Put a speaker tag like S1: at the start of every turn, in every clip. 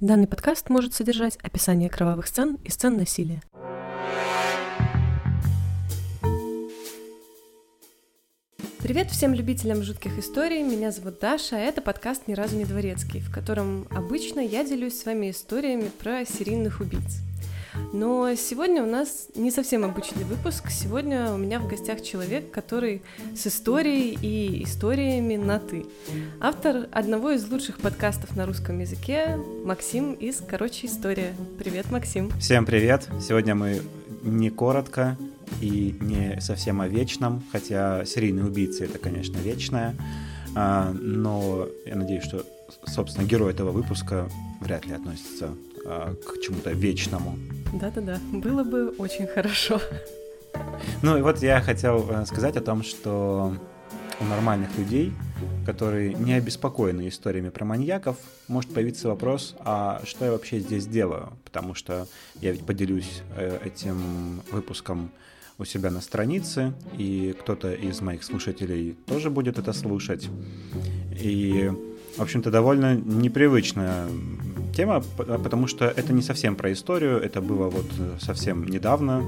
S1: Данный подкаст может содержать описание кровавых сцен и сцен насилия. Привет всем любителям жутких историй, меня зовут Даша, а это подкаст «Ни разу не дворецкий», в котором обычно я делюсь с вами историями про серийных убийц. Но сегодня у нас не совсем обычный выпуск. Сегодня у меня в гостях человек, который с историей и историями на «ты». Автор одного из лучших подкастов на русском языке Максим из «Короче, история». Привет, Максим.
S2: Всем привет. Сегодня мы не коротко и не совсем о вечном, хотя серийные убийцы — это, конечно, вечное. А, но я надеюсь, что, собственно, герой этого выпуска вряд ли относится а, к чему-то вечному.
S1: Да-да-да, было бы очень хорошо.
S2: Ну и вот я хотел э, сказать о том, что у нормальных людей, которые не обеспокоены историями про маньяков, может появиться вопрос, а что я вообще здесь делаю? Потому что я ведь поделюсь э, этим выпуском у себя на странице, и кто-то из моих слушателей тоже будет это слушать. И, в общем-то, довольно непривычная тема, потому что это не совсем про историю, это было вот совсем недавно.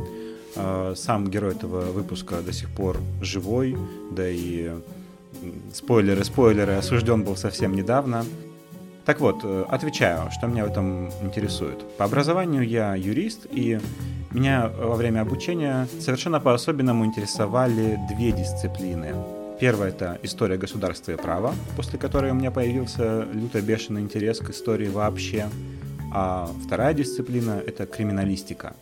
S2: А, сам герой этого выпуска до сих пор живой, да и спойлеры, спойлеры, осужден был совсем недавно. Так вот, э, отвечаю, что меня в этом интересует. По образованию я юрист, и меня во время обучения совершенно по-особенному интересовали две дисциплины. Первая — это история государства и права, после которой у меня появился люто бешеный интерес к истории вообще. А вторая дисциплина — это криминалистика.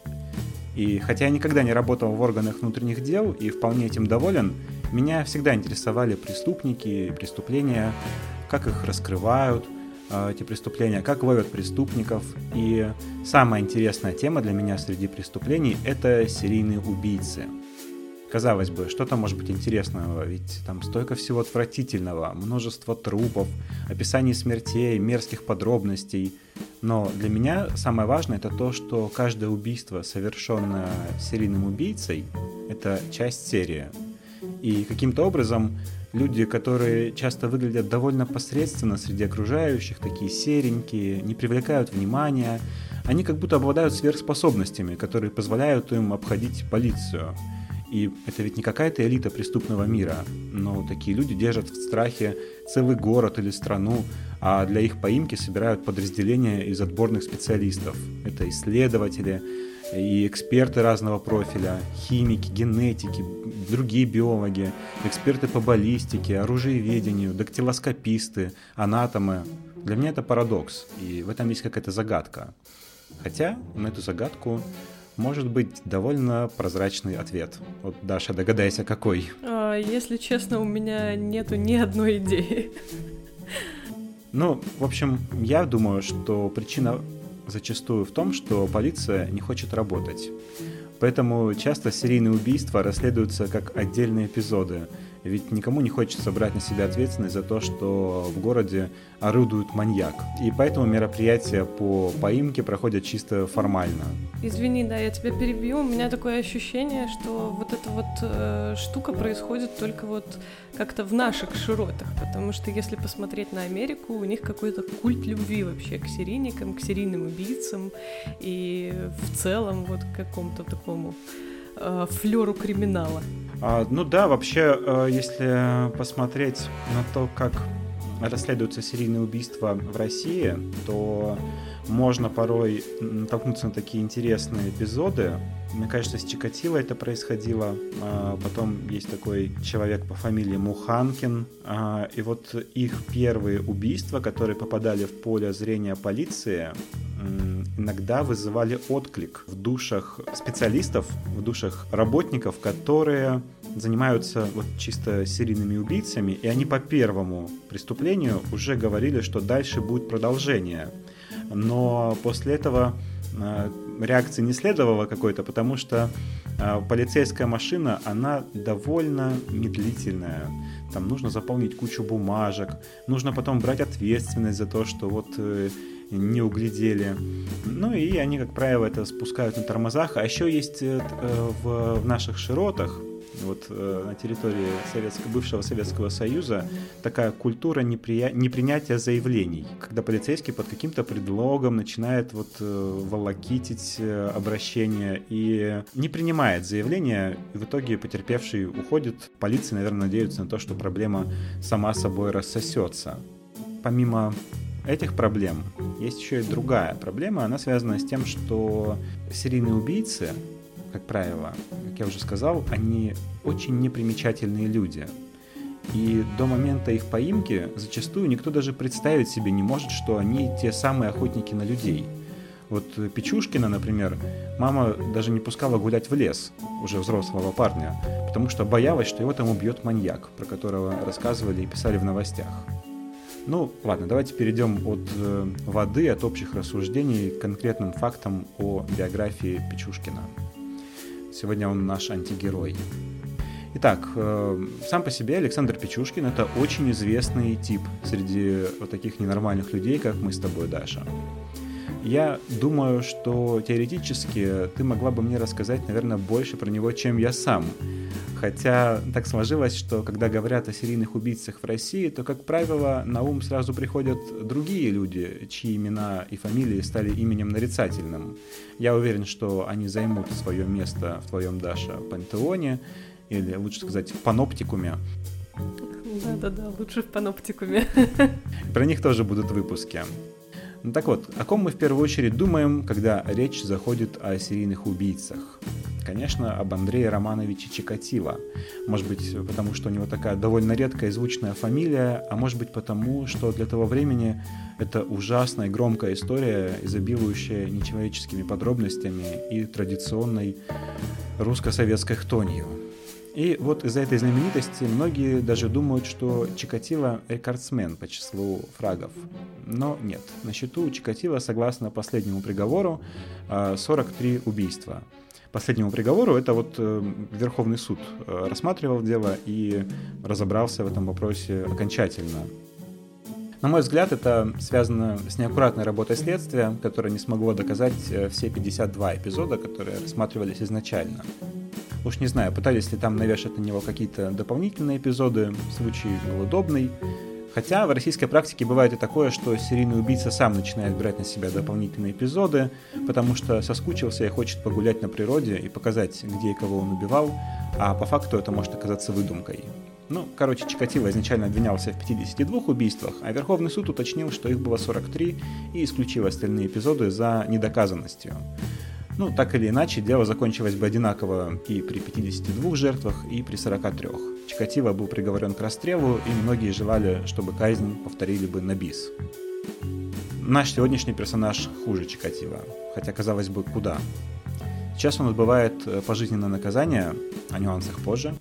S2: И хотя я никогда не работал в органах внутренних дел и вполне этим доволен, меня всегда интересовали преступники, преступления, как их раскрывают, Э, эти преступления, как ловят преступников. И самая интересная тема для меня среди преступлений — это серийные убийцы. Казалось бы, что-то может быть интересного, ведь там столько всего отвратительного, множество трупов, описаний смертей, мерзких подробностей. Но для меня самое важное это то, что каждое убийство, совершенное серийным убийцей, это часть серии. И каким-то образом люди, которые часто выглядят довольно посредственно среди окружающих, такие серенькие, не привлекают внимания, они как будто обладают сверхспособностями, которые позволяют им обходить полицию. И это ведь не какая-то элита преступного мира, но такие люди держат в страхе целый город или страну, а для их поимки собирают подразделения из отборных специалистов. Это исследователи, и эксперты разного профиля, химики, генетики, другие биологи, эксперты по баллистике, оружиеведению, дактилоскописты, анатомы. Для меня это парадокс, и в этом есть какая-то загадка. Хотя на эту загадку может быть довольно прозрачный ответ. Вот, Даша, догадайся, какой?
S1: А, если честно, у меня нету ни одной идеи.
S2: Ну, в общем, я думаю, что причина зачастую в том, что полиция не хочет работать. Поэтому часто серийные убийства расследуются как отдельные эпизоды, ведь никому не хочется брать на себя ответственность за то, что в городе орудует маньяк. И поэтому мероприятия по поимке проходят чисто формально.
S1: Извини, да, я тебя перебью. У меня такое ощущение, что вот эта вот э, штука происходит только вот как-то в наших широтах, потому что если посмотреть на Америку, у них какой-то культ любви вообще к серийникам, к серийным убийцам и в целом вот к какому-то такому э, флеру криминала.
S2: А, ну да, вообще, э, если посмотреть на то, как расследуются серийные убийства в России, то можно порой натолкнуться на такие интересные эпизоды. Мне кажется, с Чикатило это происходило. А, потом есть такой человек по фамилии Муханкин. А, и вот их первые убийства, которые попадали в поле зрения полиции, иногда вызывали отклик в душах специалистов, в душах работников, которые занимаются вот чисто серийными убийцами, и они по первому преступлению уже говорили, что дальше будет продолжение. Но после этого э, реакции не следовало какой-то, потому что э, полицейская машина, она довольно медлительная. Там нужно заполнить кучу бумажек, нужно потом брать ответственность за то, что вот э, не углядели. Ну и они, как правило, это спускают на тормозах. А еще есть в, в наших широтах, вот э, на территории Советского, бывшего Советского Союза такая культура неприя... непринятия заявлений, когда полицейский под каким-то предлогом начинает вот э, волокитить э, обращение и не принимает заявление, и в итоге потерпевший уходит. Полиция, наверное, надеется на то, что проблема сама собой рассосется. Помимо этих проблем есть еще и другая проблема. Она связана с тем, что серийные убийцы, как правило, как я уже сказал, они очень непримечательные люди. И до момента их поимки зачастую никто даже представить себе не может, что они те самые охотники на людей. Вот Печушкина, например, мама даже не пускала гулять в лес, уже взрослого парня, потому что боялась, что его там убьет маньяк, про которого рассказывали и писали в новостях. Ну, ладно, давайте перейдем от э, воды, от общих рассуждений к конкретным фактам о биографии Печушкина. Сегодня он наш антигерой. Итак, э, сам по себе Александр Печушкин это очень известный тип среди вот таких ненормальных людей, как мы с тобой, Даша. Я думаю, что теоретически ты могла бы мне рассказать, наверное, больше про него, чем я сам. Хотя так сложилось, что когда говорят о серийных убийцах в России, то, как правило, на ум сразу приходят другие люди, чьи имена и фамилии стали именем нарицательным. Я уверен, что они займут свое место в твоем, Даша, пантеоне, или лучше сказать, в паноптикуме.
S1: Да-да-да, лучше в паноптикуме.
S2: Про них тоже будут выпуски. Ну так вот, о ком мы в первую очередь думаем, когда речь заходит о серийных убийцах? Конечно, об Андрее Романовиче Чикатило. Может быть, потому что у него такая довольно редкая звучная фамилия, а может быть потому, что для того времени это ужасная громкая история, изобилующая нечеловеческими подробностями и традиционной русско-советской хтонью. И вот из-за этой знаменитости многие даже думают, что Чикатило рекордсмен по числу фрагов. Но нет, на счету у Чикатило, согласно последнему приговору, 43 убийства – последнему приговору, это вот э, Верховный суд э, рассматривал дело и разобрался в этом вопросе окончательно. На мой взгляд, это связано с неаккуратной работой следствия, которое не смогло доказать э, все 52 эпизода, которые рассматривались изначально. Уж не знаю, пытались ли там навешать на него какие-то дополнительные эпизоды, случай был удобный, Хотя в российской практике бывает и такое, что серийный убийца сам начинает брать на себя дополнительные эпизоды, потому что соскучился и хочет погулять на природе и показать, где и кого он убивал, а по факту это может оказаться выдумкой. Ну, короче, Чикатило изначально обвинялся в 52 убийствах, а Верховный суд уточнил, что их было 43 и исключил остальные эпизоды за недоказанностью. Ну, так или иначе, дело закончилось бы одинаково и при 52 жертвах, и при 43. Чикатило был приговорен к расстрелу, и многие желали, чтобы казнь повторили бы на бис. Наш сегодняшний персонаж хуже Чикатило, хотя, казалось бы, куда. Сейчас он отбывает э, пожизненное наказание, о нюансах позже,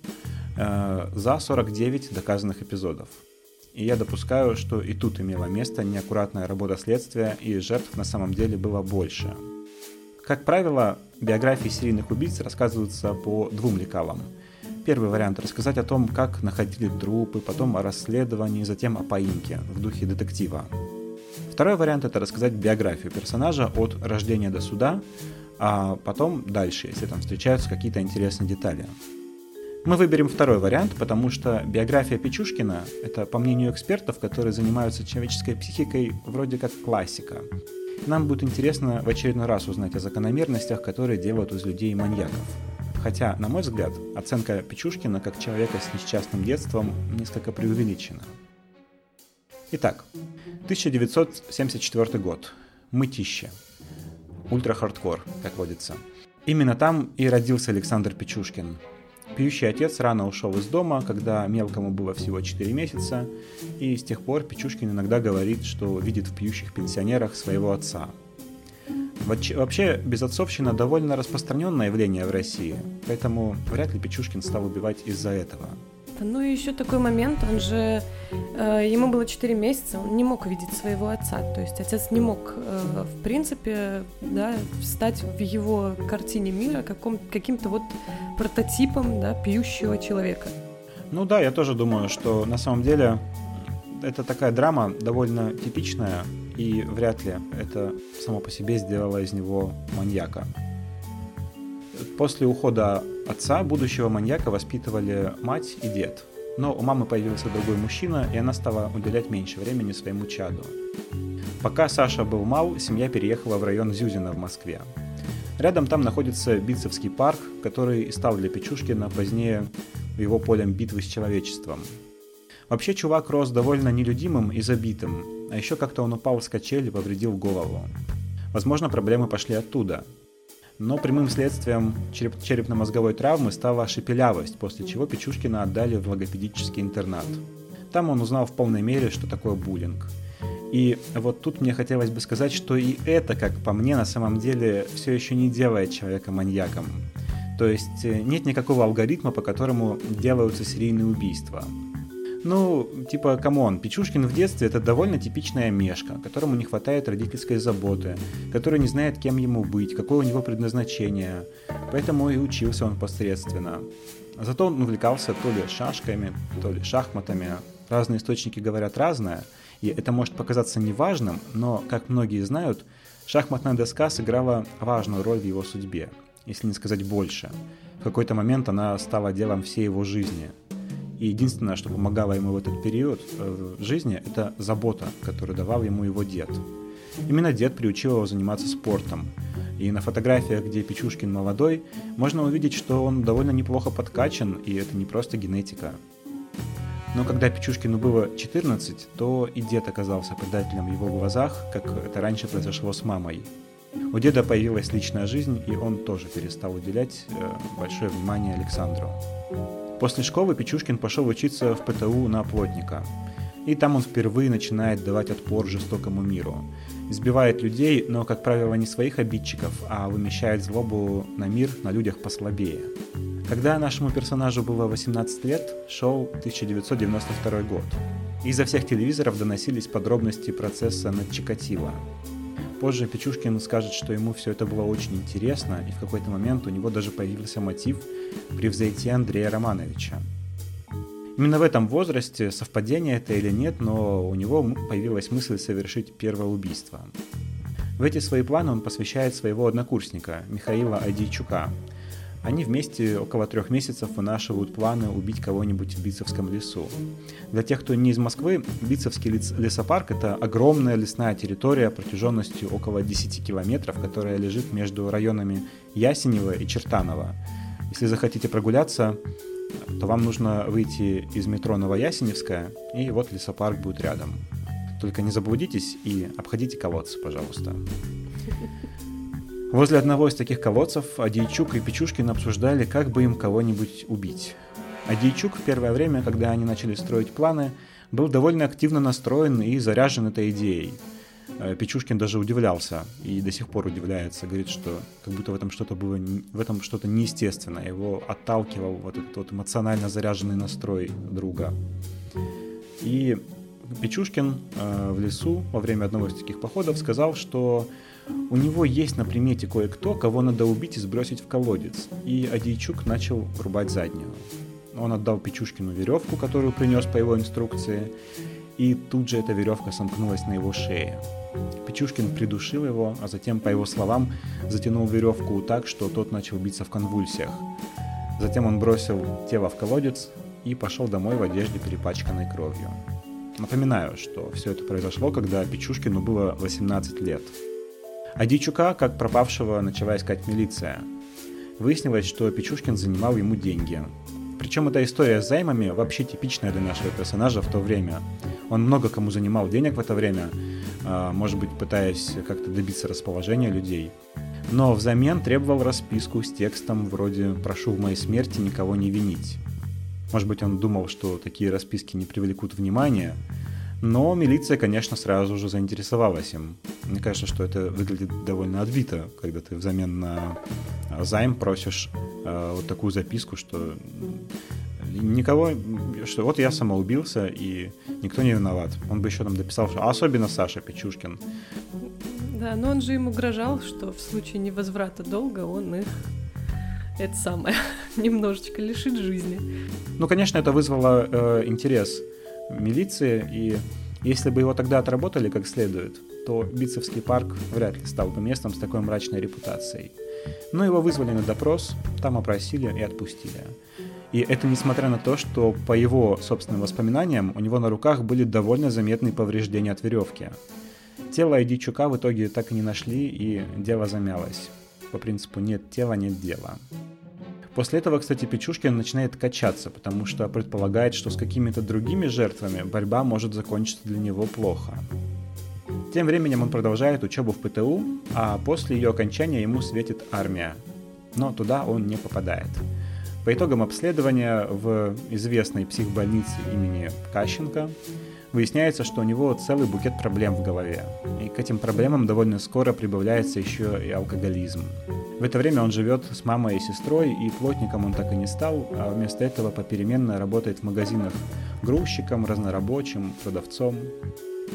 S2: э, за 49 доказанных эпизодов. И я допускаю, что и тут имела место неаккуратная работа следствия, и жертв на самом деле было больше – как правило, биографии серийных убийц рассказываются по двум лекалам. Первый вариант – рассказать о том, как находили трупы, потом о расследовании, затем о поимке в духе детектива. Второй вариант – это рассказать биографию персонажа от рождения до суда, а потом дальше, если там встречаются какие-то интересные детали. Мы выберем второй вариант, потому что биография Печушкина – это, по мнению экспертов, которые занимаются человеческой психикой, вроде как классика. Нам будет интересно в очередной раз узнать о закономерностях, которые делают из людей маньяков. Хотя, на мой взгляд, оценка Печушкина как человека с несчастным детством несколько преувеличена. Итак, 1974 год. Мытищи. Ультра-хардкор, как водится. Именно там и родился Александр Печушкин, Пьющий отец рано ушел из дома, когда мелкому было всего 4 месяца, и с тех пор Печушкин иногда говорит, что видит в пьющих пенсионерах своего отца. Вообще, безотцовщина довольно распространенное явление в России, поэтому вряд ли Печушкин стал убивать из-за этого –
S1: ну и еще такой момент, он же, э, ему было 4 месяца, он не мог видеть своего отца, то есть отец не мог, э, в принципе, да, встать в его картине мира каком, каким-то вот прототипом, да, пьющего человека.
S2: Ну да, я тоже думаю, что на самом деле это такая драма довольно типичная, и вряд ли это само по себе сделало из него маньяка. После ухода отца будущего маньяка воспитывали мать и дед. Но у мамы появился другой мужчина, и она стала уделять меньше времени своему чаду. Пока Саша был мал, семья переехала в район Зюзина в Москве. Рядом там находится Битцевский парк, который и стал для Печушкина позднее его полем битвы с человечеством. Вообще чувак рос довольно нелюдимым и забитым, а еще как-то он упал с качели и повредил голову. Возможно, проблемы пошли оттуда. Но прямым следствием череп- черепно-мозговой травмы стала шепелявость, после чего Печушкина отдали в логопедический интернат. Там он узнал в полной мере, что такое буллинг – и вот тут мне хотелось бы сказать, что и это, как по мне, на самом деле все еще не делает человека маньяком. То есть э, нет никакого алгоритма, по которому делаются серийные убийства. Ну, типа, come on, Печушкин в детстве это довольно типичный омежка, которому не хватает родительской заботы, который не знает, кем ему быть, какое у него предназначение. Поэтому и учился он посредственно. Зато он увлекался то ли шашками, то ли шахматами. Разные источники говорят разное – и это может показаться неважным, но, как многие знают, шахматная доска сыграла важную роль в его судьбе, если не сказать больше. В какой-то момент она стала делом всей его жизни. И единственное, что помогало ему в этот период э, жизни, это забота, которую давал ему его дед. Именно дед приучил его заниматься спортом. И на фотографиях, где Печушкин молодой, можно увидеть, что он довольно неплохо подкачан, и это не просто генетика. Но когда Печушкину было 14, то и дед оказался предателем в его глазах, как это раньше произошло с мамой. У деда появилась личная жизнь, и он тоже перестал уделять э, большое внимание Александру. После школы Печушкин пошел учиться в ПТУ на плотника. И там он впервые начинает давать отпор жестокому миру. Избивает людей, но, как правило, не своих обидчиков, а вымещает злобу на мир на людях послабее. Когда нашему персонажу было 18 лет, шел 1992 год. Изо всех телевизоров доносились подробности процесса над Чикатило. Позже Печушкин скажет, что ему все это было очень интересно, и в какой-то момент у него даже появился мотив превзойти Андрея Романовича. Именно в этом возрасте, совпадение это или нет, но у него появилась мысль совершить первое убийство. В эти свои планы он посвящает своего однокурсника Михаила Адийчука, они вместе около трех месяцев вынашивают планы убить кого-нибудь в Битцевском лесу. Для тех, кто не из Москвы, Битцевский лесопарк – это огромная лесная территория протяженностью около 10 километров, которая лежит между районами Ясенева и Чертанова. Если захотите прогуляться, то вам нужно выйти из метро Новоясеневская, и вот лесопарк будет рядом. Только не заблудитесь и обходите колодцы, пожалуйста. Возле одного из таких колодцев Адийчук и Печушкин обсуждали, как бы им кого-нибудь убить. Адийчук в первое время, когда они начали строить планы, был довольно активно настроен и заряжен этой идеей. Э, Печушкин даже удивлялся и до сих пор удивляется, говорит, что как будто в этом что-то было, в этом что-то неестественное, его отталкивал вот этот вот эмоционально заряженный настрой друга. И Печушкин э, в лесу во время одного из таких походов сказал, что у него есть на примете кое-кто, кого надо убить и сбросить в колодец. И Адийчук начал рубать заднюю. Он отдал Печушкину веревку, которую принес по его инструкции, и тут же эта веревка сомкнулась на его шее. Печушкин придушил его, а затем, по его словам, затянул веревку так, что тот начал биться в конвульсиях. Затем он бросил тело в колодец и пошел домой в одежде, перепачканной кровью. Напоминаю, что все это произошло, когда Печушкину было 18 лет. А Дичука, как пропавшего, начала искать милиция. Выяснилось, что Печушкин занимал ему деньги. Причем эта история с займами вообще типичная для нашего персонажа в то время. Он много кому занимал денег в это время, а, может быть, пытаясь как-то добиться расположения людей. Но взамен требовал расписку с текстом вроде «прошу в моей смерти никого не винить». Может быть, он думал, что такие расписки не привлекут внимания, но милиция, конечно, сразу же заинтересовалась им. Мне кажется, что это выглядит довольно отбито, когда ты взамен на а, займ просишь э, вот такую записку, что никого, что вот я самоубился, и никто не виноват. Он бы еще нам дописал, что особенно Саша Печушкин.
S1: Да, но он же им угрожал, что в случае невозврата долга он их это самое немножечко лишит жизни.
S2: Ну, конечно, это вызвало э, интерес милиции, и если бы его тогда отработали как следует, то Битцевский парк вряд ли стал бы местом с такой мрачной репутацией. Но его вызвали на допрос, там опросили и отпустили. И это несмотря на то, что по его собственным воспоминаниям у него на руках были довольно заметные повреждения от веревки. Тело Айдичука в итоге так и не нашли, и дело замялось. По принципу «нет тела, нет дела». После этого, кстати, Печушкин начинает качаться, потому что предполагает, что с какими-то другими жертвами борьба может закончиться для него плохо. Тем временем он продолжает учебу в ПТУ, а после ее окончания ему светит армия. Но туда он не попадает. По итогам обследования в известной психбольнице имени Кащенко выясняется, что у него целый букет проблем в голове. И к этим проблемам довольно скоро прибавляется еще и алкоголизм. В это время он живет с мамой и сестрой, и плотником он так и не стал, а вместо этого попеременно работает в магазинах грузчиком, разнорабочим, продавцом.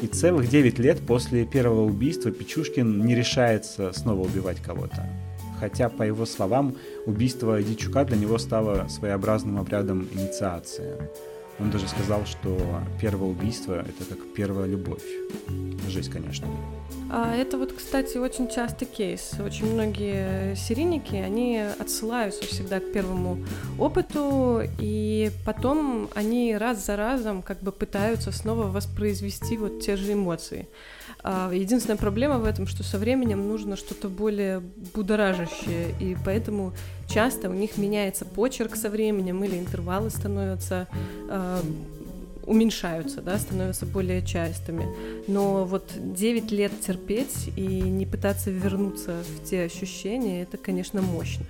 S2: И целых 9 лет после первого убийства Печушкин не решается снова убивать кого-то. Хотя, по его словам, убийство Дичука для него стало своеобразным обрядом инициации. Он даже сказал, что первое убийство — это как первая любовь. Жизнь, конечно.
S1: А это вот, кстати, очень частый кейс. Очень многие серийники, они отсылаются всегда к первому опыту, и потом они раз за разом как бы пытаются снова воспроизвести вот те же эмоции. А единственная проблема в этом, что со временем нужно что-то более будоражащее, и поэтому часто у них меняется почерк со временем, или интервалы становятся э, уменьшаются, да, становятся более частыми. Но вот 9 лет терпеть и не пытаться вернуться в те ощущения, это, конечно, мощно.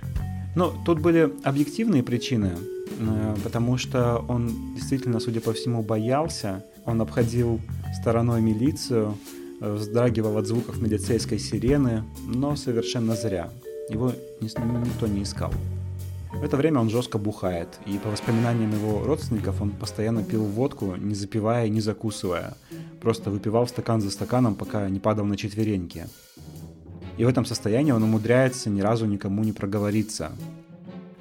S2: Ну, тут были объективные причины, э, потому что он действительно, судя по всему, боялся. Он обходил стороной милицию, вздрагивал от звуков милицейской сирены, но совершенно зря. Его никто не искал. В это время он жестко бухает, и по воспоминаниям его родственников он постоянно пил водку, не запивая, не закусывая. Просто выпивал стакан за стаканом, пока не падал на четвереньки. И в этом состоянии он умудряется ни разу никому не проговориться.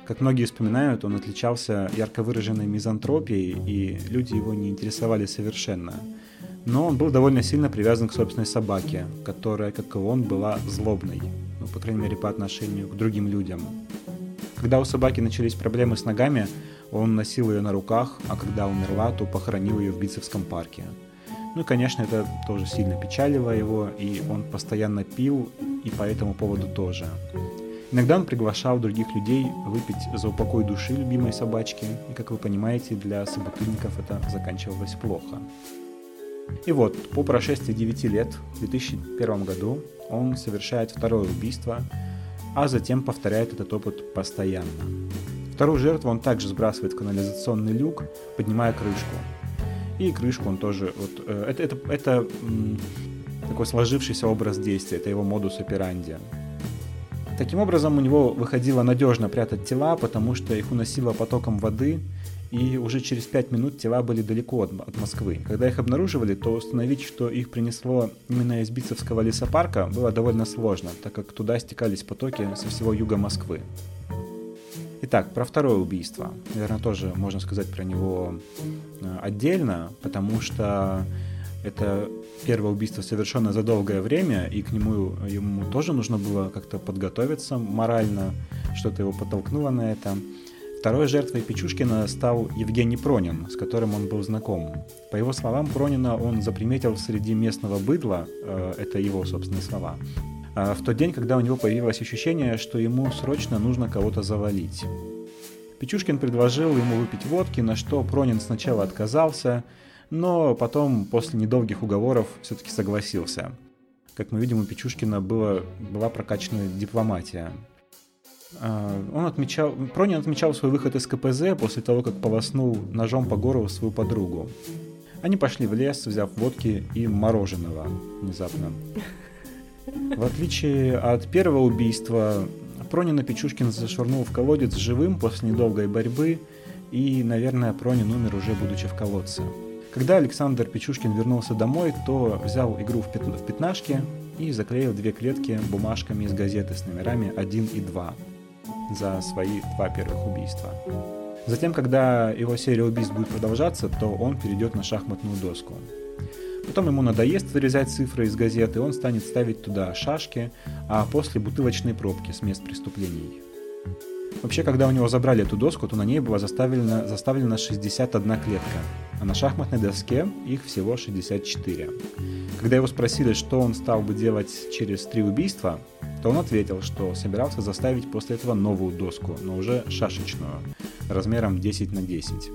S2: Как многие вспоминают, он отличался ярко выраженной мизантропией, и люди его не интересовали совершенно. Но он был довольно сильно привязан к собственной собаке, которая, как и он, была злобной, ну, по крайней мере, по отношению к другим людям. Когда у собаки начались проблемы с ногами, он носил ее на руках, а когда умерла, то похоронил ее в Бицевском парке. Ну и, конечно, это тоже сильно печалило его, и он постоянно пил, и по этому поводу тоже. Иногда он приглашал других людей выпить за упокой души любимой собачки, и, как вы понимаете, для собутыльников это заканчивалось плохо. И вот, по прошествии 9 лет, в 2001 году, он совершает второе убийство, а затем повторяет этот опыт постоянно. Вторую жертву он также сбрасывает в канализационный люк, поднимая крышку. И крышку он тоже... Вот, э, это, это, это такой сложившийся образ действия, это его модус операнди. Таким образом, у него выходило надежно прятать тела, потому что их уносило потоком воды, и уже через пять минут тела были далеко от, от Москвы. Когда их обнаруживали, то установить, что их принесло именно из Бицевского лесопарка, было довольно сложно, так как туда стекались потоки со всего юга Москвы. Итак, про второе убийство. Наверное, тоже можно сказать про него э, отдельно, потому что это первое убийство совершенно за долгое время, и к нему ему тоже нужно было как-то подготовиться морально, что-то его подтолкнуло на это. Второй жертвой Печушкина стал Евгений Пронин, с которым он был знаком. По его словам, Пронина он заприметил среди местного быдла, э, это его собственные слова, э, в тот день, когда у него появилось ощущение, что ему срочно нужно кого-то завалить. Печушкин предложил ему выпить водки, на что Пронин сначала отказался, но потом, после недолгих уговоров, все-таки согласился. Как мы видим, у Печушкина было, была прокачана дипломатия. А, он отмечал, Пронин отмечал свой выход из КПЗ после того, как полоснул ножом по горлу свою подругу. Они пошли в лес, взяв водки и мороженого внезапно. В отличие от первого убийства, Пронина Печушкин зашвырнул в колодец живым после недолгой борьбы, и, наверное, Пронин умер уже будучи в колодце. Когда Александр Печушкин вернулся домой, то взял игру в, пят... в пятнашке и заклеил две клетки бумажками из газеты с номерами 1 и 2 за свои два первых убийства. Затем, когда его серия убийств будет продолжаться, то он перейдет на шахматную доску. Потом ему надоест вырезать цифры из газеты, он станет ставить туда шашки, а после бутылочные пробки с мест преступлений. Вообще, когда у него забрали эту доску, то на ней была заставлена, заставлена 61 клетка, а на шахматной доске их всего 64. Когда его спросили, что он стал бы делать через три убийства, то он ответил, что собирался заставить после этого новую доску, но уже шашечную, размером 10 на 10.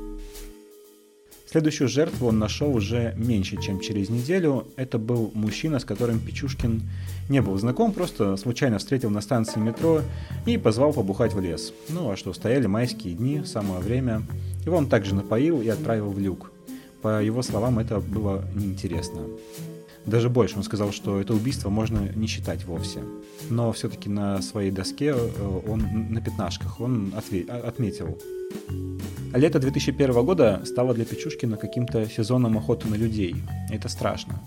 S2: Следующую жертву он нашел уже меньше, чем через неделю. Это был мужчина, с которым Печушкин не был знаком, просто случайно встретил на станции метро и позвал побухать в лес. Ну а что, стояли майские дни, самое время. Его он также напоил и отправил в люк. По его словам, это было неинтересно. Даже больше, он сказал, что это убийство можно не считать вовсе. Но все-таки на своей доске э, он на пятнашках он отметил Лето 2001 года стало для Печушкина каким-то сезоном охоты на людей. Это страшно,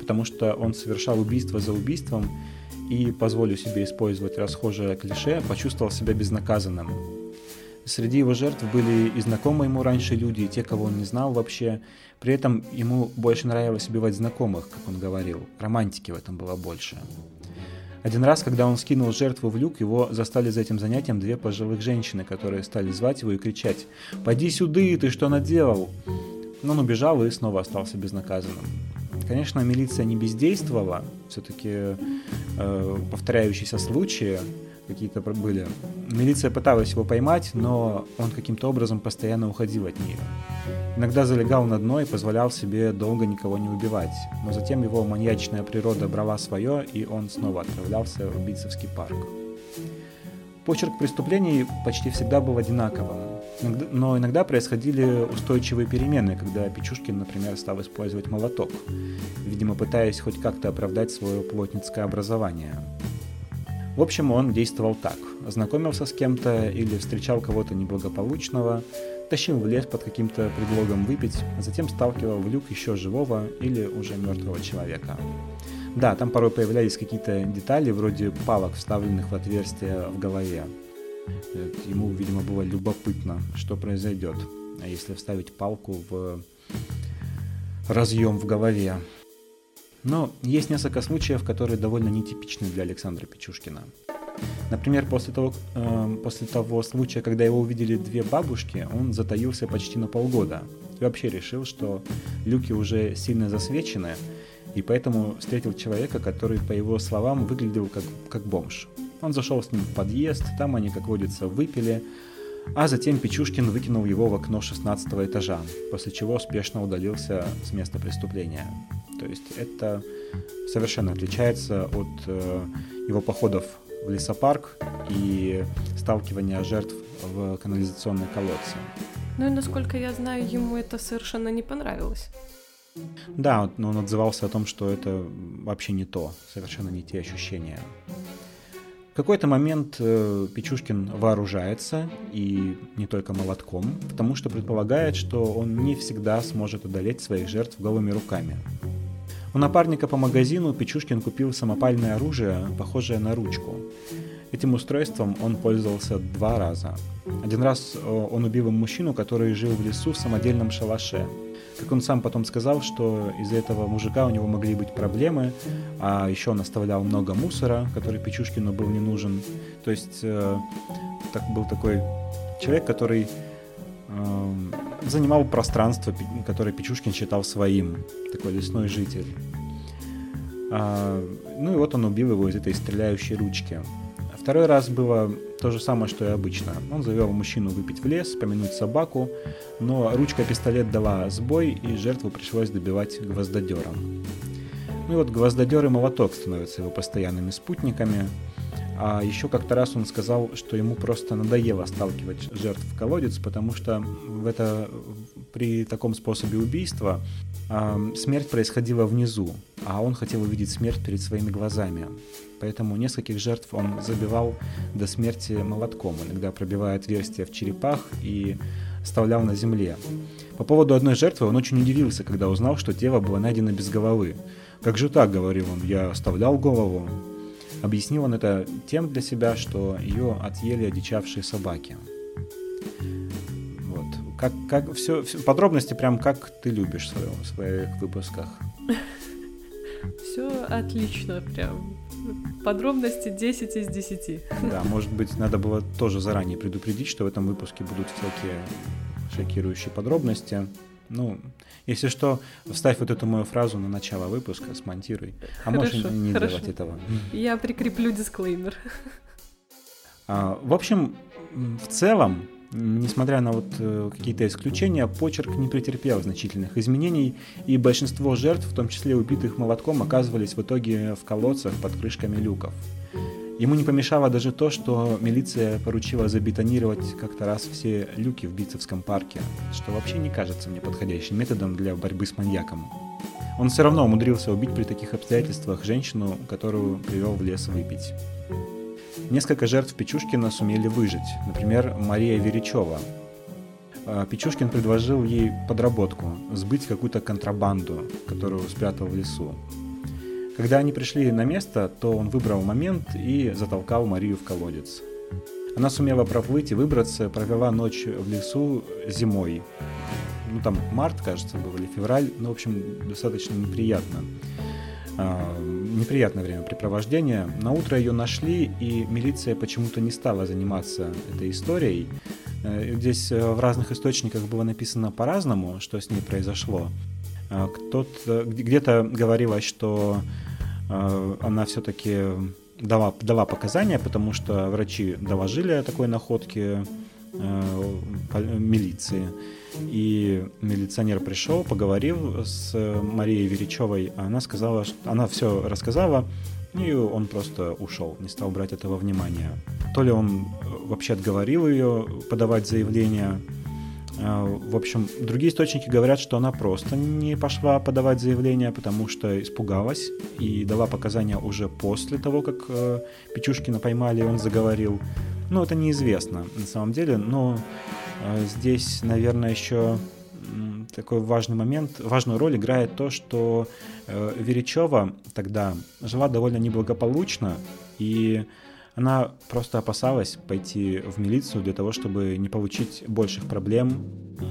S2: потому что он совершал убийство за убийством и, позволю себе использовать расхожее клише, почувствовал себя безнаказанным. Среди его жертв были и знакомые ему раньше люди, и те, кого он не знал вообще. При этом ему больше нравилось убивать знакомых, как он говорил. Романтики в этом было больше. Один раз, когда он скинул жертву в люк, его застали за этим занятием две пожилых женщины, которые стали звать его и кричать «Пойди сюда, ты что наделал?» Но он убежал и снова остался безнаказанным. Конечно, милиция не бездействовала, все-таки э, повторяющиеся случаи какие-то были. Милиция пыталась его поймать, но он каким-то образом постоянно уходил от нее. Иногда залегал на дно и позволял себе долго никого не убивать, но затем его маньячная природа брала свое, и он снова отправлялся в Битцевский парк. Почерк преступлений почти всегда был одинаковым, но иногда происходили устойчивые перемены, когда Печушкин, например, стал использовать молоток, видимо, пытаясь хоть как-то оправдать свое плотницкое образование. В общем, он действовал так. Знакомился с кем-то или встречал кого-то неблагополучного, тащил в лес под каким-то предлогом выпить, а затем сталкивал в люк еще живого или уже мертвого человека. Да, там порой появлялись какие-то детали, вроде палок, вставленных в отверстие в голове. Ему, видимо, было любопытно, что произойдет, если вставить палку в разъем в голове. Но есть несколько случаев, которые довольно нетипичны для Александра Печушкина. Например, после того, э, после того случая, когда его увидели две бабушки, он затаился почти на полгода. И вообще решил, что люки уже сильно засвечены, и поэтому встретил человека, который, по его словам, выглядел как, как бомж. Он зашел с ним в подъезд, там они, как водится, выпили, а затем Печушкин выкинул его в окно 16 этажа, после чего успешно удалился с места преступления. То есть это совершенно отличается от э, его походов в лесопарк и сталкивание жертв в канализационные колодцы.
S1: Ну и насколько я знаю, ему это совершенно не понравилось.
S2: Да, но он отзывался о том, что это вообще не то, совершенно не те ощущения. В какой-то момент э, Печушкин вооружается, и не только молотком, потому что предполагает, что он не всегда сможет одолеть своих жертв голыми руками. У напарника по магазину Печушкин купил самопальное оружие, похожее на ручку. Этим устройством он пользовался два раза. Один раз э, он убил мужчину, который жил в лесу в самодельном шалаше. Как он сам потом сказал, что из-за этого мужика у него могли быть проблемы, а еще он оставлял много мусора, который Печушкину был не нужен. То есть э, так, был такой человек, который э, занимал пространство, которое Печушкин считал своим, такой лесной житель. А, ну и вот он убил его из этой стреляющей ручки. Второй раз было то же самое, что и обычно. Он завел мужчину выпить в лес, помянуть собаку, но ручка-пистолет дала сбой, и жертву пришлось добивать гвоздодером. Ну и вот гвоздодер и молоток становятся его постоянными спутниками. А еще как-то раз он сказал, что ему просто надоело сталкивать жертв в колодец, потому что в это, при таком способе убийства э, смерть происходила внизу, а он хотел увидеть смерть перед своими глазами. Поэтому нескольких жертв он забивал до смерти молотком, иногда пробивая отверстия в черепах и оставлял на земле. По поводу одной жертвы он очень удивился, когда узнал, что тело было найдено без головы. «Как же так?» — говорил он. «Я оставлял голову». Объяснил он это тем для себя, что ее отъели одичавшие собаки. Вот. Как, как все, все, подробности прям как ты любишь в, своем, в своих выпусках.
S1: Все отлично, прям. Подробности 10 из 10.
S2: Да, может быть, надо было тоже заранее предупредить, что в этом выпуске будут всякие шокирующие подробности. Ну, если что, вставь вот эту мою фразу на начало выпуска, смонтируй. А
S1: хорошо,
S2: можешь не
S1: хорошо.
S2: делать этого.
S1: Я прикреплю дисклеймер.
S2: А, в общем, в целом, несмотря на вот э, какие-то исключения, почерк не претерпел значительных изменений, и большинство жертв, в том числе убитых молотком, оказывались в итоге в колодцах под крышками люков. Ему не помешало даже то, что милиция поручила забетонировать как-то раз все люки в Битцевском парке, что вообще не кажется мне подходящим методом для борьбы с маньяком. Он все равно умудрился убить при таких обстоятельствах женщину, которую привел в лес выпить. Несколько жертв Печушкина сумели выжить. Например, Мария Веричева. А, Печушкин предложил ей подработку – сбыть какую-то контрабанду, которую спрятал в лесу. Когда они пришли на место, то он выбрал момент и затолкал Марию в колодец. Она сумела проплыть и выбраться, провела ночь в лесу зимой. Ну, там март, кажется, был, или февраль, ну, в общем, достаточно неприятно. А, неприятное времяпрепровождение. На утро ее нашли, и милиция почему-то не стала заниматься этой историей. Э, Здесь э, в разных источниках было написано по-разному, что с ней произошло. А, Кто-то где-то говорилось, что э, она все-таки дала, дала показания, потому что врачи доложили о такой находке э, милиции. И милиционер пришел, поговорил с Марией Веричевой, а она сказала, что она все рассказала, и он просто ушел, не стал брать этого внимания. То ли он э, вообще отговорил ее подавать заявление, а, в общем, другие источники говорят, что она просто не пошла подавать заявление, потому что испугалась и дала показания уже после того, как э, Печушкина поймали, и он заговорил. Ну, это неизвестно на самом деле, но э, здесь, наверное, еще такой важный момент, важную роль играет то, что э, Веричева тогда жила довольно неблагополучно, и она просто опасалась пойти в милицию для того, чтобы не получить больших проблем.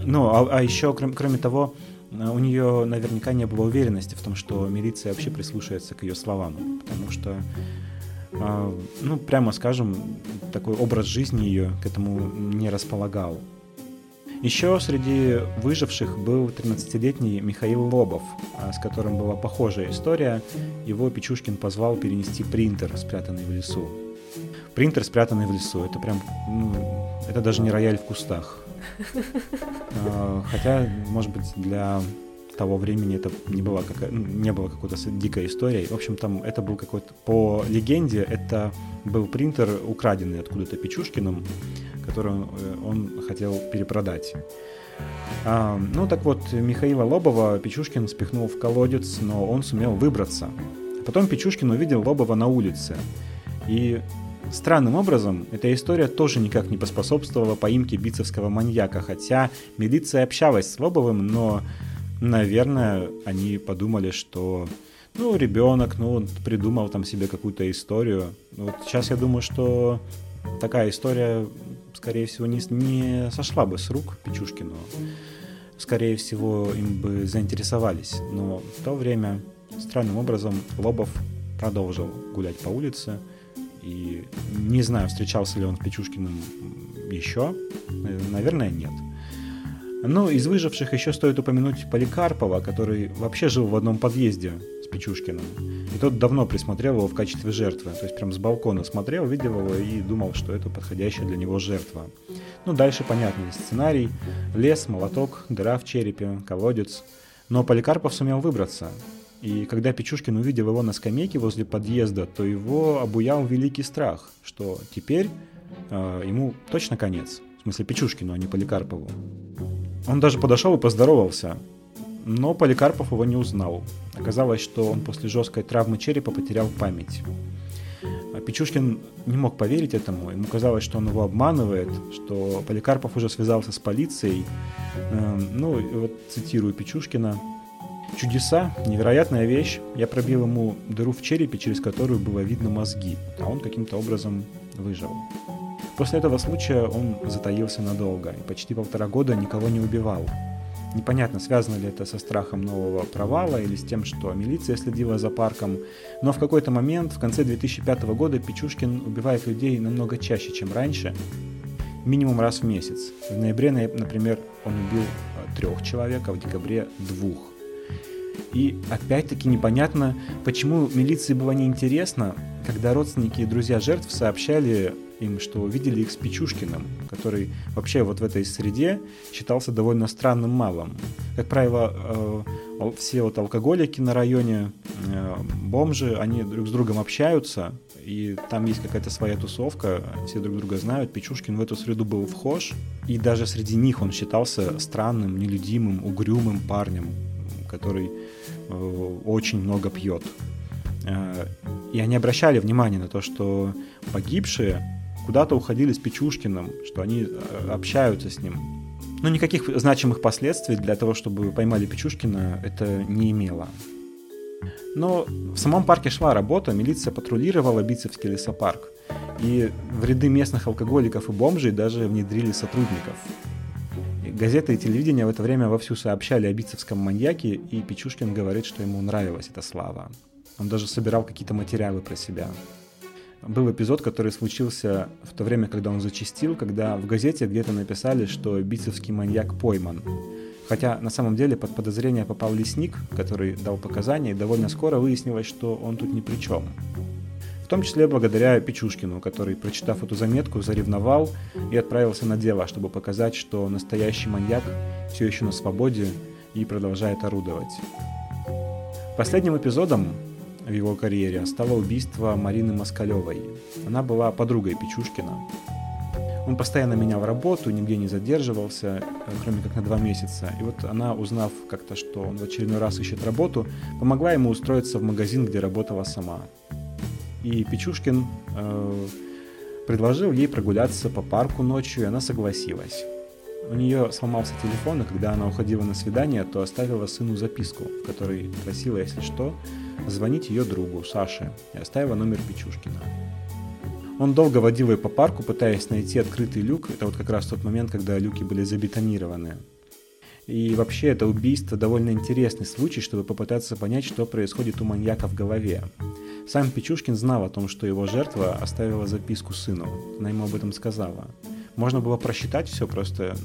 S2: Ну, а, а еще, кроме, кроме того, э, у нее наверняка не было уверенности в том, что милиция вообще прислушается к ее словам, потому что, э, ну, прямо скажем, такой образ жизни ее к этому не располагал. Еще среди выживших был 13-летний Михаил Лобов, а, с которым была похожая история. Его Печушкин позвал перенести принтер, спрятанный в лесу. Принтер, спрятанный в лесу, это прям, ну, это даже не рояль в кустах. А, Хотя, может быть, для того времени это не была какая, ну, не было какой-то дикой историей. В общем, там это был какой-то, по легенде, это был принтер, украденный откуда-то Печушкиным, который он, э, он хотел перепродать. А, ну так вот, Михаила Лобова Печушкин спихнул в колодец, но он сумел выбраться. Потом Печушкин увидел Лобова на улице. И странным образом эта история тоже никак не поспособствовала поимке бицевского маньяка, хотя милиция общалась с Лобовым, но, наверное, они подумали, что ну, ребенок, ну, он придумал там себе какую-то историю. Вот сейчас я думаю, что такая история, скорее всего, не, не сошла бы с рук Печушкину. Скорее всего, им бы заинтересовались. Но в то время странным образом Лобов продолжил гулять по улице. И не знаю, встречался ли он с Печушкиным еще. Наверное, нет. Ну, из выживших еще стоит упомянуть Поликарпова, который вообще жил в одном подъезде с Печушкиным. И тот давно присмотрел его в качестве жертвы. То есть прям с балкона смотрел, видел его и думал, что это подходящая для него жертва. Ну, дальше понятный сценарий. Лес, молоток, дыра в черепе, колодец. Но Поликарпов сумел выбраться. И когда Печушкин увидел его на скамейке возле подъезда, то его обуял великий страх, что теперь э, ему точно конец. В смысле Печушкину, а не Поликарпову. Он даже подошел и поздоровался, но Поликарпов его не узнал. Оказалось, что он после жесткой травмы черепа потерял память. А Печушкин не мог поверить этому. Ему казалось, что он его обманывает, что Поликарпов уже связался с полицией. Эм, Ну, вот цитирую Печушкина. Чудеса, невероятная вещь. Я пробил ему дыру в черепе, через которую было видно мозги, а он каким-то образом выжил. После этого случая он затаился надолго и почти полтора года никого не убивал. Непонятно, связано ли это со страхом нового провала или с тем, что милиция следила за парком. Но в какой-то момент, в конце 2005 года, Печушкин убивает людей намного чаще, чем раньше, минимум раз в месяц. В ноябре, например, он убил э, трех человек, а в декабре двух. И опять-таки непонятно, почему милиции было неинтересно, когда родственники и друзья жертв сообщали им, что видели их с Печушкиным, который вообще вот в этой среде считался довольно странным малым. Как правило, э, все вот алкоголики на районе, э, бомжи, они друг с другом общаются, и там есть какая-то своя тусовка, все друг друга знают. Печушкин в эту среду был вхож, и даже среди них он считался странным, нелюдимым, угрюмым парнем, который э, очень много пьет. И они обращали внимание на то, что погибшие куда-то уходили с Печушкиным, что они э, общаются с ним. Но никаких значимых последствий для того, чтобы поймали Печушкина, это не имело. Но в самом парке шла работа, милиция патрулировала Бицевский лесопарк. И в ряды местных алкоголиков и бомжей даже внедрили сотрудников. Газеты и телевидение в это время вовсю сообщали о бицевском маньяке, и Печушкин говорит, что ему нравилась эта слава. Он даже собирал какие-то материалы про себя был эпизод, который случился в то время, когда он зачистил, когда в газете где-то написали, что бицевский маньяк пойман. Хотя на самом деле под подозрение попал лесник, который дал показания, и довольно скоро выяснилось, что он тут ни при чем. В том числе благодаря Печушкину, который, прочитав эту заметку, заревновал и отправился на дело, чтобы показать, что настоящий маньяк все еще на свободе и продолжает орудовать. Последним эпизодом в его карьере стало убийство Марины Москалевой. Она была подругой Печушкина. Он постоянно менял работу, нигде не задерживался, э, кроме как на два месяца. И вот она, узнав как-то, что он в очередной раз ищет работу, помогла ему устроиться в магазин, где работала сама. И Печушкин э, предложил ей прогуляться по парку ночью, и она согласилась. У нее сломался телефон, и когда она уходила на свидание, то оставила сыну записку, в которой просила, если что, звонить ее другу, Саше, и оставила номер Печушкина. Он долго водил ее по парку, пытаясь найти открытый люк. Это вот как раз тот момент, когда люки были забетонированы. И вообще это убийство довольно интересный случай, чтобы попытаться понять, что происходит у маньяка в голове. Сам Печушкин знал о том, что его жертва оставила записку сыну. Она ему об этом сказала. Можно было просчитать все просто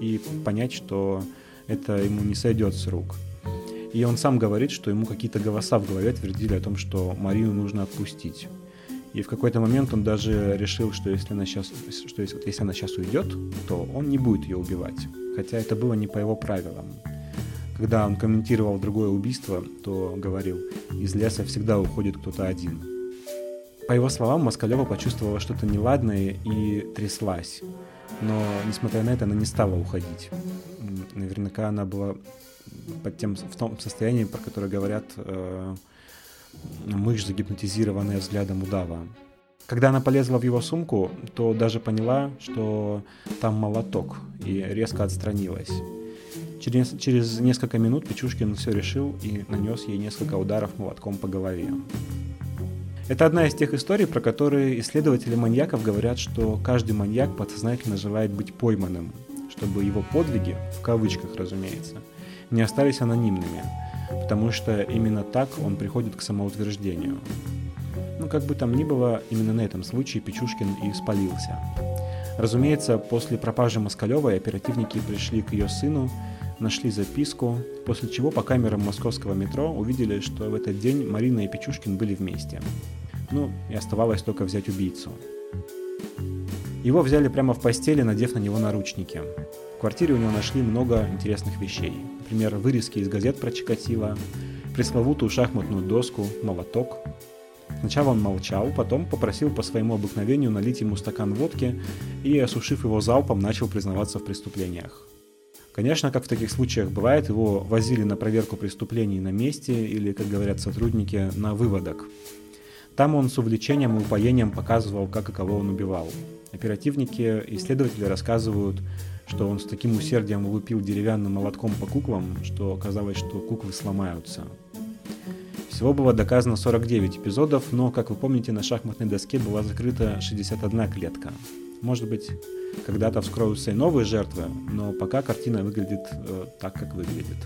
S2: и понять, что это ему не сойдет с рук. И он сам говорит, что ему какие-то голоса в голове твердили о том, что Марину нужно отпустить. И в какой-то момент он даже решил, что если она сейчас, что если, если она сейчас уйдет, то он не будет ее убивать. Хотя это было не по его правилам. Когда он комментировал другое убийство, то говорил, из леса всегда уходит кто-то один. По его словам, Москалева почувствовала что-то неладное и тряслась. Но, несмотря на это, она не стала уходить. Наверняка она была под тем, в том состоянии, про которое говорят э, мышь, загипнотизированная взглядом удава. Когда она полезла в его сумку, то даже поняла, что там молоток, и резко отстранилась. Через, через несколько минут Печушкин все решил и нанес ей несколько ударов молотком по голове. Это одна из тех историй, про которые исследователи маньяков говорят, что каждый маньяк подсознательно желает быть пойманным, чтобы его подвиги, в кавычках разумеется, не остались анонимными, потому что именно так он приходит к самоутверждению. Ну, как бы там ни было, именно на этом случае Печушкин и спалился. Разумеется, после пропажи Москалевой оперативники пришли к ее сыну, нашли записку, после чего по камерам московского метро увидели, что в этот день Марина и Печушкин были вместе. Ну, и оставалось только взять убийцу. Его взяли прямо в постели, надев на него наручники. В квартире у него нашли много интересных вещей. Например, вырезки из газет про Чикатило, пресловутую шахматную доску, молоток. Сначала он молчал, потом попросил по своему обыкновению налить ему стакан водки и, осушив его залпом, начал признаваться в преступлениях. Конечно, как в таких случаях бывает, его возили на проверку преступлений на месте или, как говорят сотрудники, на выводок. Там он с увлечением и упоением показывал, как и кого он убивал. Оперативники и исследователи рассказывают, что он с таким усердием лупил деревянным молотком по куклам, что казалось, что куклы сломаются. Всего было доказано 49 эпизодов, но, как вы помните, на шахматной доске была закрыта 61 клетка. Может быть, когда-то вскроются и новые жертвы, но пока картина выглядит э, так, как выглядит.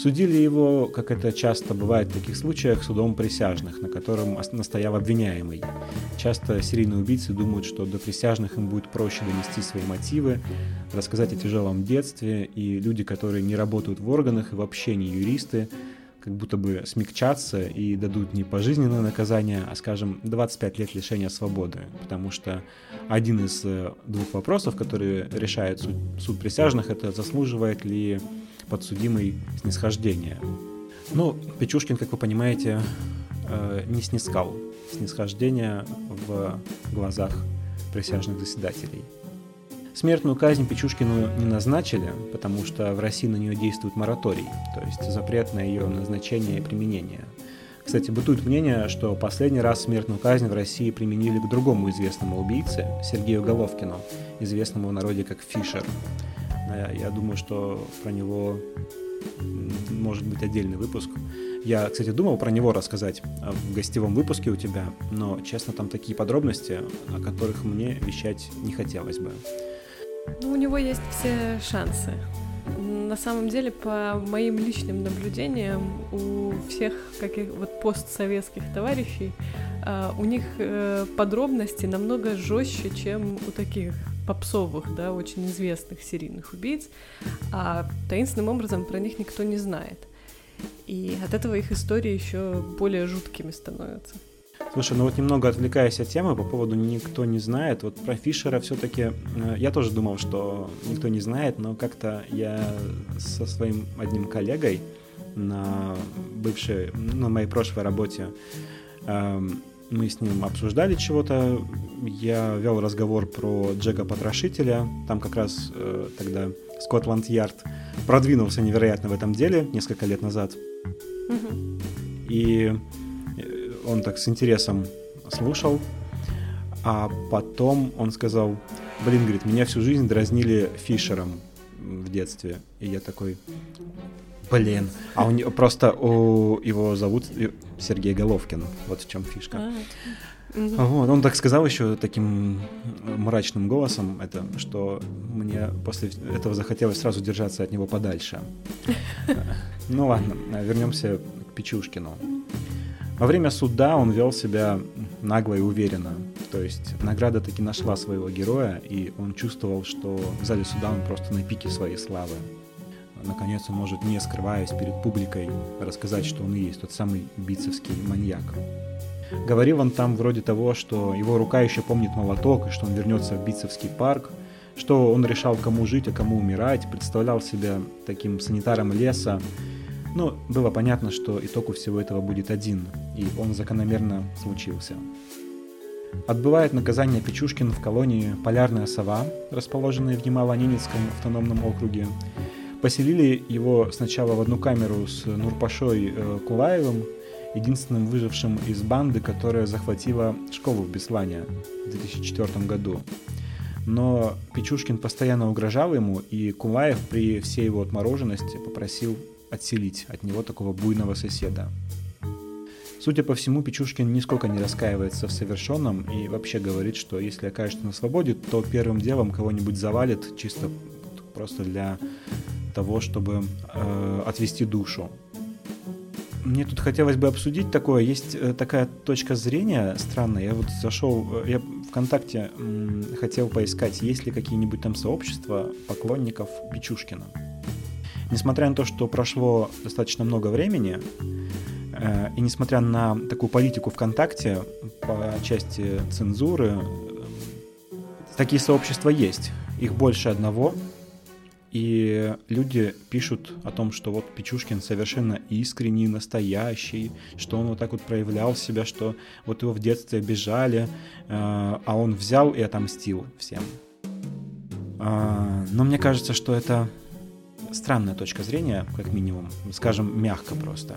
S2: Судили его, как это часто бывает в таких случаях, судом присяжных, на котором настоял обвиняемый. Часто серийные убийцы думают, что до присяжных им будет проще донести свои мотивы, рассказать о тяжелом детстве, и люди, которые не работают в органах и вообще не юристы, как будто бы смягчатся и дадут не пожизненное наказание, а, скажем, 25 лет лишения свободы. Потому что один из э, двух вопросов, которые решает суд, суд присяжных, это заслуживает ли подсудимый снисхождения. Ну, Печушкин, как вы понимаете, э, не снискал снисхождения в глазах присяжных заседателей. Смертную казнь Печушкину не назначили, потому что в России на нее действует мораторий, то есть запрет на ее назначение и применение. Кстати, бытует мнение, что последний раз смертную казнь в России применили к другому известному убийце, Сергею Головкину, известному в народе как Фишер. Я думаю, что про него может быть отдельный выпуск. Я, кстати, думал про него рассказать в гостевом выпуске у тебя, но, честно, там такие подробности, о которых мне вещать не хотелось бы.
S1: Ну, у него есть все шансы. На самом деле, по моим личным наблюдениям, у всех каких вот постсоветских товарищей а, у них э, подробности намного жестче, чем у таких попсовых, да, очень известных серийных убийц, а таинственным образом про них никто не знает. И от этого их истории еще более жуткими становятся.
S2: Слушай, ну вот немного отвлекаясь от темы по поводу «никто не знает», вот про Фишера все-таки э, я тоже думал, что никто не знает, но как-то я со своим одним коллегой на бывшей, на моей прошлой работе эм, мы с ним обсуждали чего-то, я вел разговор про Джека Потрошителя, там как раз э, тогда Скотланд Ярд продвинулся невероятно в этом деле несколько лет назад. Угу. И он так с интересом слушал, а потом он сказал, блин, говорит, меня всю жизнь дразнили Фишером в детстве. И я такой, блин, а него просто у его зовут Сергей Головкин, вот в чем фишка. А, вот, он так сказал еще таким мрачным голосом, это, что мне после этого захотелось сразу держаться от него подальше. Ну ладно, вернемся к Печушкину. Во время суда он вел себя нагло и уверенно. То есть награда таки нашла своего героя, и он чувствовал, что в зале суда он просто на пике своей славы. Наконец он может, не скрываясь перед публикой, рассказать, что он и есть тот самый бицевский маньяк. Говорил он там вроде того, что его рука еще помнит молоток, и что он вернется в Бицевский парк, что он решал, кому жить, а кому умирать, представлял себя таким санитаром леса, но было понятно, что итог у всего этого будет один, и он закономерно случился. Отбывает наказание Печушкин в колонии «Полярная сова», расположенной в Ямало-Ненецком автономном округе. Поселили его сначала в одну камеру с Нурпашой э, Кулаевым, единственным выжившим из банды, которая захватила школу в Беслане в 2004 году. Но Печушкин постоянно угрожал ему, и Кулаев при всей его отмороженности попросил отселить от него такого буйного соседа. Судя по всему, Печушкин нисколько не раскаивается в совершенном и вообще говорит, что если окажется на свободе, то первым делом кого-нибудь завалит чисто просто для того, чтобы э, отвести душу. Мне тут хотелось бы обсудить такое. Есть э, такая точка зрения странная. Я вот зашел, э, я ВКонтакте хотел поискать, есть ли какие-нибудь там сообщества поклонников Печушкина. Несмотря на то, что прошло достаточно много времени, э, и несмотря на такую политику ВКонтакте по части цензуры, такие сообщества есть. Их больше одного. И люди пишут о том, что вот Печушкин совершенно искренний, настоящий, что он вот так вот проявлял себя, что вот его в детстве обижали, э, а он взял и отомстил всем. А, но мне кажется, что это странная точка зрения, как минимум, скажем, мягко просто.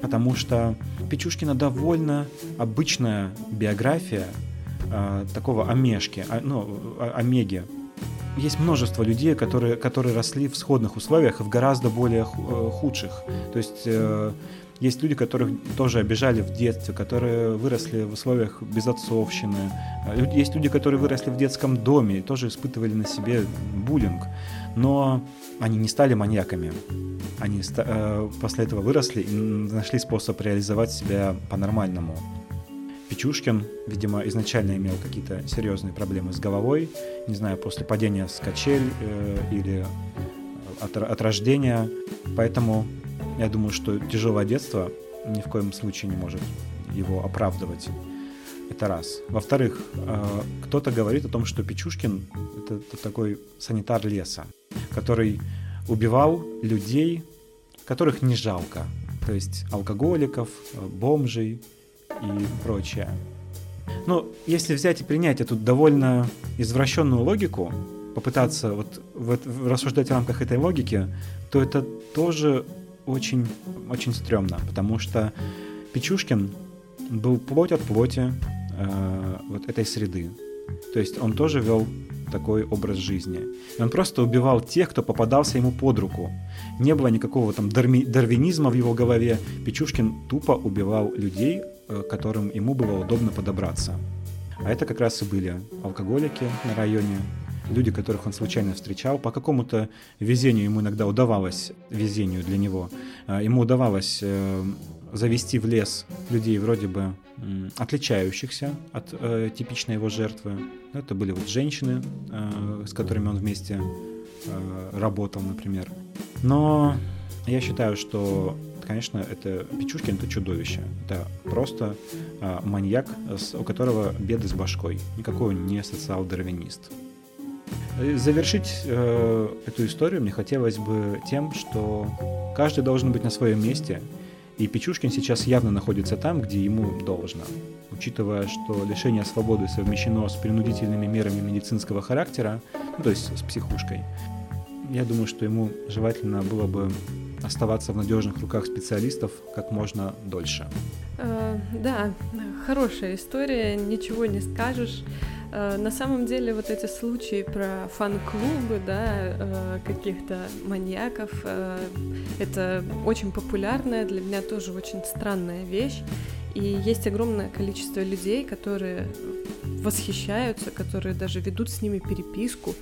S2: Потому что Печушкина довольно обычная биография э, такого омешки, а, ну, омеги. Есть множество людей, которые, которые росли в сходных условиях и в гораздо более худших. То есть э, Есть люди, которых тоже обижали в детстве, которые выросли в условиях безотцовщины. Есть люди, которые выросли в детском доме и тоже испытывали на себе буллинг. Но они не стали маньяками. Они э, после этого выросли и нашли способ реализовать себя по-нормальному. Печушкин, видимо, изначально имел какие-то серьезные проблемы с головой, не знаю, после падения с качель э, или от, от рождения. Поэтому я думаю, что тяжелое детство ни в коем случае не может его оправдывать. Это раз. Во-вторых, э, кто-то говорит о том, что Печушкин — это такой санитар леса, который убивал людей, которых не жалко. То есть алкоголиков, бомжей и прочее. Но если взять и принять эту довольно извращенную логику, попытаться вот в, рассуждать в рамках этой логики, то это тоже очень, очень стрёмно, потому что Печушкин был плоть от плоти э, вот этой среды. То есть он тоже вел такой образ жизни. И он просто убивал тех, кто попадался ему под руку. Не было никакого там дарми, дарвинизма в его голове. Печушкин тупо убивал людей, э, которым ему было удобно подобраться. А это как раз и были алкоголики на районе, люди, которых он случайно встречал. По какому-то везению ему иногда удавалось, везению для него, э, ему удавалось э, завести в лес людей вроде бы отличающихся от типичной его жертвы. Это были вот женщины, с которыми он вместе работал, например. Но я считаю, что, конечно, это Печушкин это чудовище. Это просто э, маньяк, у которого беды с башкой. Никакой он не социал-дарвинист. Завершить э, эту историю мне хотелось бы тем, что каждый должен быть на своем месте – и Печушкин сейчас явно находится там, где ему должно. Учитывая, что лишение свободы совмещено с принудительными мерами медицинского характера, ну, то есть с психушкой, я думаю, что ему желательно было бы оставаться в надежных руках специалистов как можно дольше.
S1: Э, да, хорошая история, ничего не скажешь. Э, на самом деле вот эти случаи про фан-клубы, да, э, каких-то маньяков, это очень популярная, для меня тоже очень странная вещь. И есть огромное количество людей, которые восхищаются, которые даже ведут с ними переписку.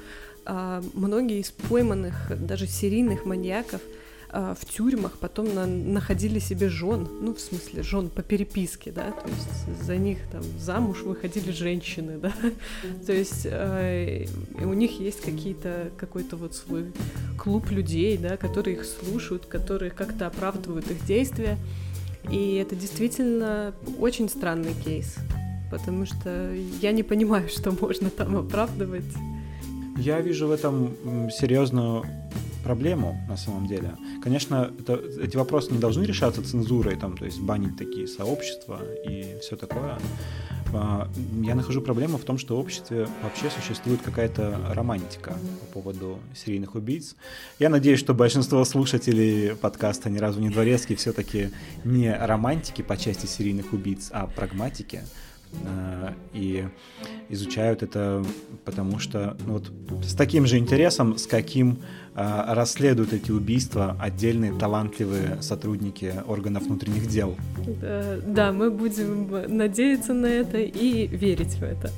S1: А многие из пойманных, даже серийных маньяков — а, в тюрьмах потом на, находили себе жен, ну, в смысле, жен по переписке, да, то есть за них там замуж выходили женщины, да, то есть э, у них есть какие-то, какой-то вот свой клуб людей, да, которые их слушают, которые как-то оправдывают их действия, и это действительно очень странный кейс, потому что я не понимаю, что можно там оправдывать.
S2: Я вижу в этом серьезную проблему на самом деле. Конечно, это, эти вопросы не должны решаться цензурой, там, то есть банить такие сообщества и все такое. А, я нахожу проблему в том, что в обществе вообще существует какая-то романтика по поводу серийных убийц. Я надеюсь, что большинство слушателей подкаста «Ни разу не дворецкий» все-таки не романтики по части серийных убийц, а прагматики. Э, и изучают это потому что ну, вот, с таким же интересом, с каким э, расследуют эти убийства отдельные талантливые сотрудники органов внутренних дел.
S1: Да, мы будем надеяться на это и верить в это.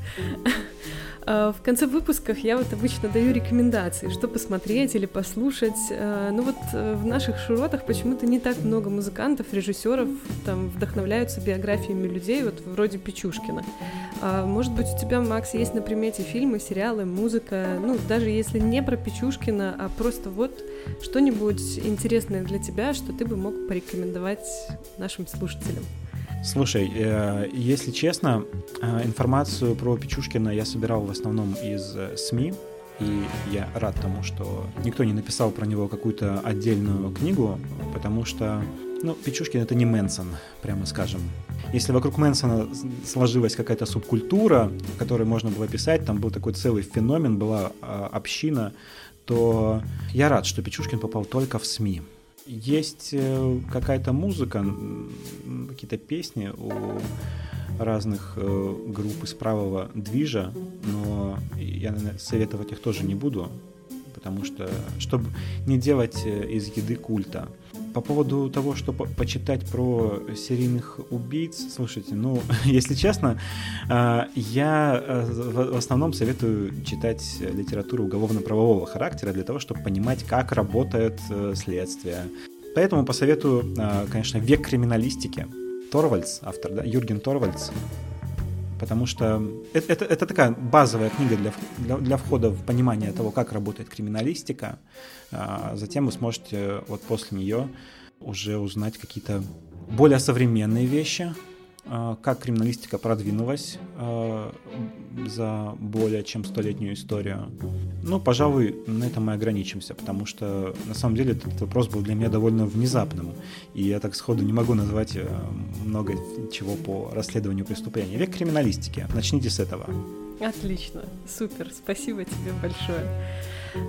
S1: А, в конце выпусков я вот обычно даю рекомендации, что посмотреть или послушать. А, ну вот э, в наших широтах почему-то не так много музыкантов, режиссеров там вдохновляются биографиями людей, вот вроде Печушкина. А, может быть, у тебя, Макс, есть на примете фильмы, сериалы, музыка, ну даже если не про Печушкина, а просто вот что-нибудь интересное для тебя, что ты бы мог порекомендовать нашим слушателям.
S2: Слушай, э, если честно, э, информацию про Печушкина я собирал в основном из э, СМИ, и я рад тому, что никто не написал про него какую-то отдельную книгу, потому что, ну, Печушкин это не Мэнсон, прямо скажем. Если вокруг Мэнсона сложилась какая-то субкультура, которую можно было писать, там был такой целый феномен, была э, община, то я рад, что Печушкин попал только в СМИ. Есть э, какая-то музыка, какие-то песни у разных э, групп из правого движа, но я наверное, советовать их тоже не буду, потому что, чтобы не делать э, из еды культа. По поводу того, что по почитать про серийных убийц, слушайте, ну, если честно, э, я э, в основном советую читать литературу уголовно-правового характера для того, чтобы понимать, как работает э, следствие. Поэтому посоветую, конечно, «Век криминалистики». Торвальдс, автор, да, Юрген Торвальдс, потому что это, это, это такая базовая книга для, для, для входа в понимание того, как работает криминалистика. А затем вы сможете вот после нее уже узнать какие-то более современные вещи, как криминалистика продвинулась а, за более чем столетнюю историю. Ну, пожалуй, на этом мы ограничимся, потому что на самом деле этот вопрос был для меня довольно внезапным, и я так сходу не могу назвать э, много чего по расследованию преступления. Век криминалистики. Начните с этого.
S1: Отлично, супер, спасибо тебе большое.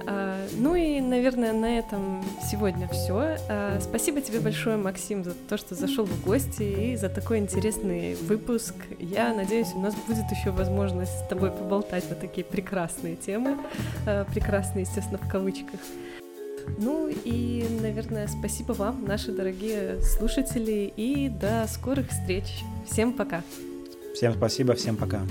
S1: А, ну и, наверное, на этом сегодня все. А, спасибо тебе большое, Максим, за то, что зашел в гости и за такой интересный выпуск. Я надеюсь, у нас будет еще возможность с тобой поболтать на такие прекрасные темы. А, прекрасные, естественно, в кавычках. Ну и, наверное, спасибо вам, наши дорогие слушатели, и до скорых встреч. Всем пока.
S2: Всем спасибо, всем пока.